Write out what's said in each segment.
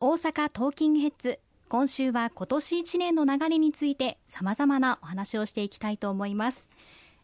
大阪トーキングヘッズ。今週は今年1年の流れについて様々なお話をしていきたいと思います。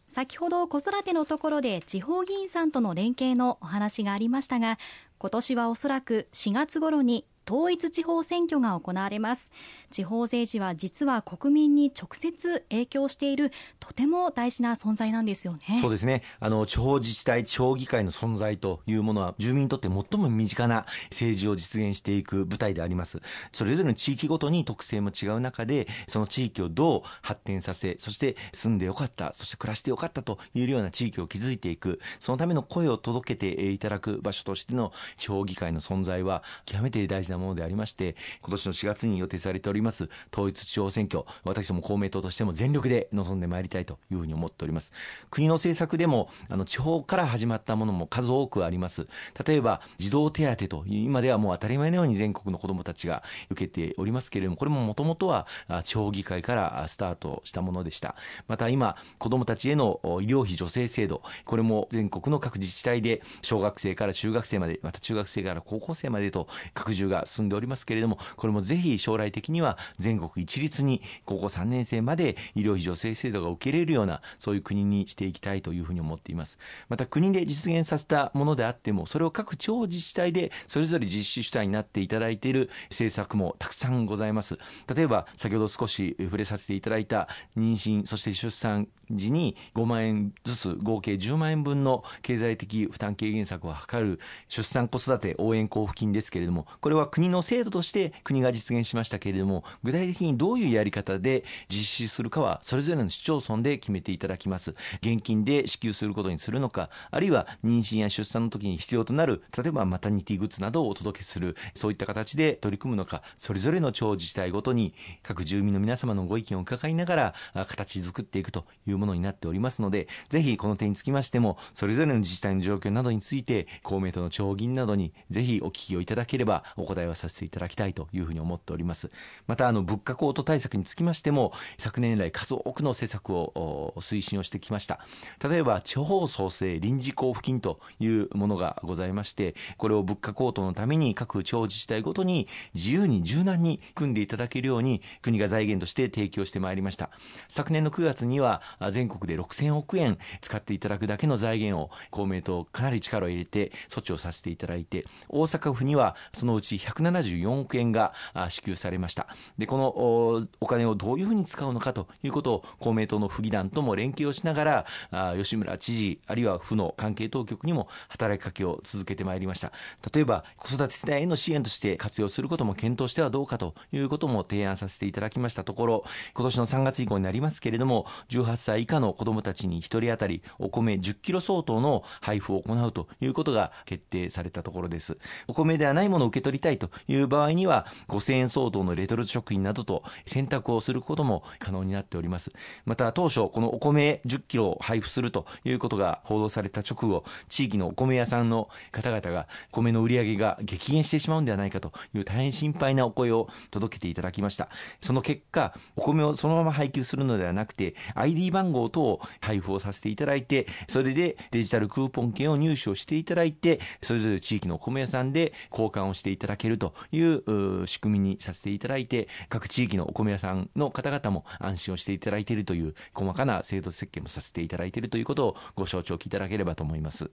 先ほど子育てのところで地方議員さんとの連携のお話がありましたが今年はおそらく4月頃に統一地方選挙が行われます。地方政治は実は国民に直接影響しているとても大事な存在なんですよね。そうですね。あの地方自治体地方議会の存在というものは住民にとって最も身近な政治を実現していく舞台であります。それぞれの地域ごとに特性も違う中でその地域をどう発展させそして住んでよかったそして暮らしてよかったというような地域を築いていく。そのための声を届けていただく場所としての地方議会の存在は極めて大事なものでありまして今年の4月に予定されております統一地方選挙私ども公明党としても全力で臨んでまいりたいというふうに思っております。国の政策でもあの地方から始まったものも数多くあります。例えば児童手当という今ではもう当たり前のように全国の子どもたちが受けておりますけれどもこれももともとは地方議会からスタートしたものでした。また今子どもたちへの医療費助成制度これも全国の各自治体で小学生から中学生までまた中学生から高校生までと拡充が進んでおりますけれどもこれもぜひ将来的には全国一律に高校3年生まで医療費助成制度が受けれるようなそういう国にしていきたいというふうに思っています。また国で実現させたものであってもそれを各地方自治体でそれぞれ実施主体になっていただいている政策もたくさんございます。例えば先ほど少し触れさせていただいた妊娠そして出産時に5万円ずつ合計10万円分の経済的負担軽減策を図る出産子育て応援交付金ですけれどもこれは国の制度として国が実現しましたけれども具体的にどういうやり方で実施するかはそれぞれの市町村で決めていただきます現金で支給することにするのかあるいは妊娠や出産の時に必要となる例えばマタニティグッズなどをお届けするそういった形で取り組むのかそれぞれの地方自治体ごとに各住民の皆様のご意見を伺いながら形作ってい。くといういうものになっておりますのでぜひこの点につきましてもそれぞれの自治体の状況などについて公明党の町議員などにぜひお聞きをいただければお答えをさせていただきたいというふうに思っております。またあの物価高騰対策につきましても昨年来数多くの施策を推進をしてきました。例えば地方創生臨時交付金というものがございましてこれを物価高騰のために各地方自治体ごとに自由に柔軟に組んでいただけるように国が財源として提供してまいりました。昨年の9月には全国で6000億円使っていただくだけの財源を公明党かなり力を入れて措置をさせていただいて大阪府にはそのうち174億円が支給されました。でこのお金をどういうふうに使うのかということを公明党の府議団とも連携をしながら吉村知事あるいは府の関係当局にも働きかけを続けてまいりました。例えば子育て世代への支援として活用することも検討してはどうかということも提案させていただきましたところ今年の3月以降になりますけれども18歳以下の子どもたちに1人当たりお米10キロ相当の配布を行うということが決定されたところです。お米ではないものを受け取りたいという場合には5000円相当のレトルト食品などと選択をすることも可能になっております。また当初このお米10キロを配布するということが報道された直後地域のお米屋さんの方々が米の売り上げが激減してしまうんではないかという大変心配なお声を届けていただきました。その結果お米をそのまま配給するのではなくて ID 番号等を配布をさせていただいてそれでデジタルクーポン券を入手をしていただいてそれぞれ地域の米屋さんで交換をしていただけるという仕組みにさせていただいて各地域のお米屋さんの方々も安心をしていただいているという細かな制度設計もさせていただいているということをご承知おきいただければと思います。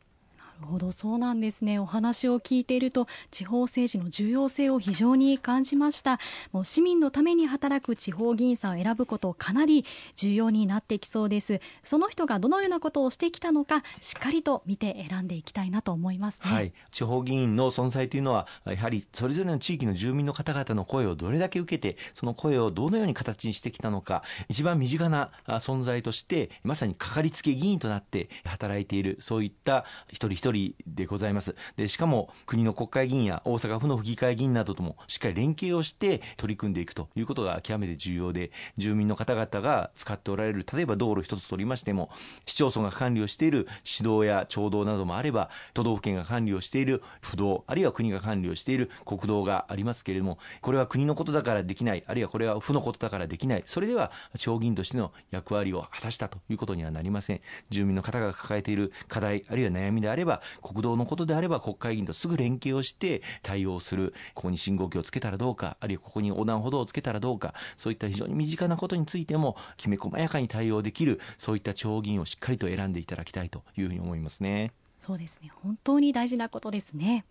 るほどそうなんですね。お話を聞いていると地方政治の重要性を非常に感じました。もう市民のために働く地方議員さんを選ぶことかなり重要になってきそうです。その人がどのようなことをしてきたのかしっかりと見て選んでいきたいなと思いますね、はい、地方議員の存在というのはやはりそれぞれの地域の住民の方々の声をどれだけ受けてその声をどのように形にしてきたのか一番身近な存在としてまさにかかりつけ議員となって働いているそういった一人一人でございます。で、しかも国の国会議員や大阪府の府議会議員などともしっかり連携をして取り組んでいくということが極めて重要で、住民の方々が使っておられる、例えば道路一つ取りましても、市町村が管理をしている市道や町道などもあれば、都道府県が管理をしている府道、あるいは国が管理をしている国道がありますけれども、これは国のことだからできない、あるいはこれは府のことだからできない、それでは町議員としての役割を果たしたということにはなりません。住民の方が抱えている課題、あるいは悩みであれば、国道のことであれば国会議員とすぐ連携をして対応する、ここに信号機をつけたらどうか、あるいはここに横断歩道をつけたらどうか、そういった非常に身近なことについても、きめ細やかに対応できる、そういった地方議員をしっかりと選んでいただきたいというふうに思いますね。そうですね。本当に大事なことですね。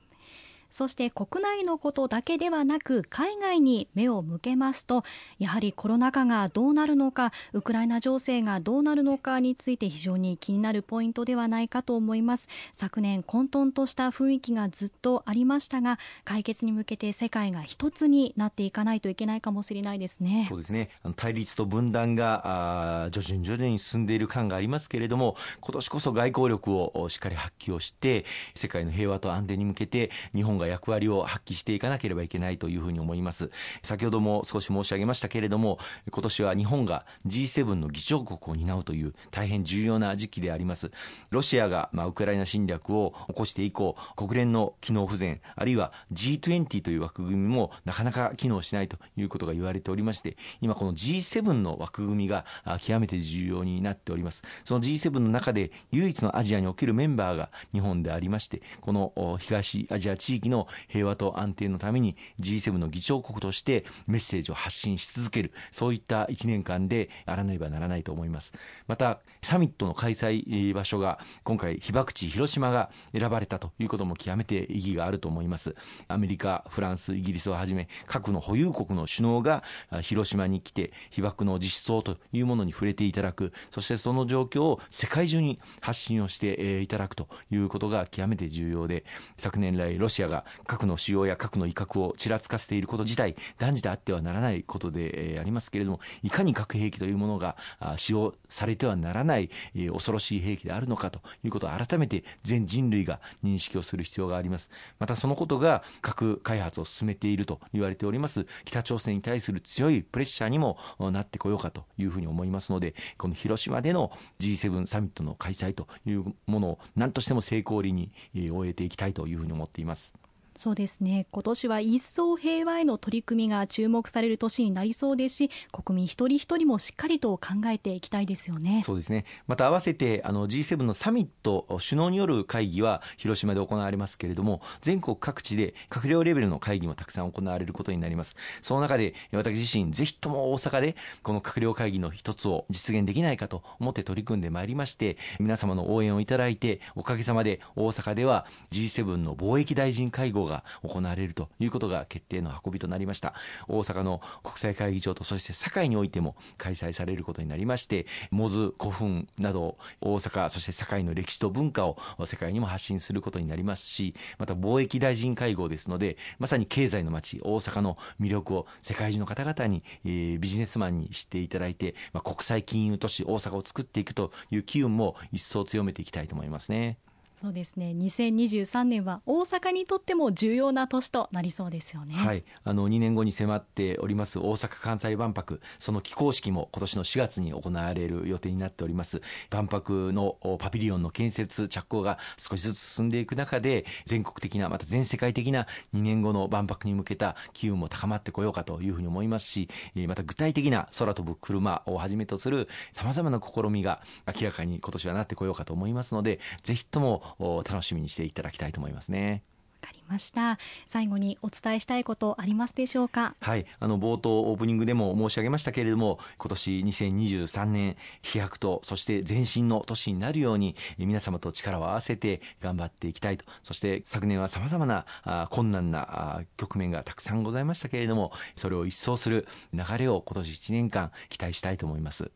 そして国内のことだけではなく海外に目を向けますとやはりコロナ禍がどうなるのかウクライナ情勢がどうなるのかについて非常に気になるポイントではないかと思います。昨年混沌とした雰囲気がずっとありましたが解決に向けて世界が一つになっていかないといけないかもしれないですね。そうですね。対立と分断が徐々に徐々に進んでいる感がありますけれども今年こそ外交力をしっかり発揮をして世界の平和と安定に向けて日本が役割を発揮していかなければいけないというふうに思います。先ほども少し申し上げましたけれども、今年は日本が G7 の議長国を担うという大変重要な時期であります。ロシアが、まあ、ウクライナ侵略を起こして以降、国連の機能不全、あるいは G20 という枠組みもなかなか機能しないということが言われておりまして、今この G7 の枠組みが極めて重要になっております。その G7 の中で唯一のアジアにおけるメンバーが日本でありまして、この東アジア地域の平和と安定のために G7 の議長国としてメッセージを発信し続ける。そういった1年間であらねばならないと思います。またサミットの開催場所が今回被爆地広島が選ばれたということも極めて意義があると思います。アメリカフランスイギリスをはじめ各の保有国の首脳が広島に来て被爆の実相というものに触れていただく。そしてその状況を世界中に発信をしていただくということが極めて重要で昨年来ロシアが核の使用や核の威嚇をちらつかせていること自体断じてあってはならないことでありますけれどもいかに核兵器というものが使用されてはならない恐ろしい兵器であるのかということを改めて全人類が認識をする必要がありますまたそのことが核開発を進めていると言われております北朝鮮に対する強いプレッシャーにもなってこようかというふうに思いますのでこの広島での G7 サミットの開催というものを何としても成功裏に終えていきたいというふうに思っています。そうですね。今年は一層平和への取り組みが注目される年になりそうですし国民一人一人もしっかりと考えていきたいですよね。そうですね。また合わせてあの G7 のサミット首脳による会議は広島で行われますけれども全国各地で閣僚レベルの会議もたくさん行われることになります。その中で私自身ぜひとも大阪でこの閣僚会議の一つを実現できないかと思って取り組んでまいりまして皆様の応援をいただいておかげさまで大阪では G7 の貿易大臣会合が行われるということが決定の運びとなりました大阪の国際会議場とそして堺においても開催されることになりましてモズ古墳など大阪そして堺の歴史と文化を世界にも発信することになりますしまた貿易大臣会合ですのでまさに経済の街大阪の魅力を世界中の方々に、えー、ビジネスマンに知っていただいて、まあ、国際金融都市大阪を作っていくという機運も一層強めていきたいと思いますね。そうですね。2023年は大阪にとっても重要な年となりそうですよね。はい。あの2年後に迫っております大阪・関西万博。その起工式も今年の4月に行われる予定になっております。万博のパビリオンの建設着工が少しずつ進んでいく中で全国的なまた全世界的な2年後の万博に向けた機運も高まってこようかというふうに思いますしまた具体的な空飛ぶ車をはじめとするさまざまな試みが明らかに今年はなってこようかと思いますのでぜひとも楽しみにしていただきたいと思いますね。わかりました。最後にお伝えしたいことありますでしょうか？はい。あの冒頭オープニングでも申し上げましたけれども今年2023年飛躍とそして前進の年になるように皆様と力を合わせて頑張っていきたいと。そして昨年はさまざまなあ困難な局面がたくさんございましたけれどもそれを一掃する流れを今年1年間期待したいと思います。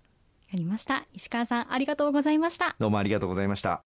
ありました。石川さんありがとうございました。どうもありがとうございました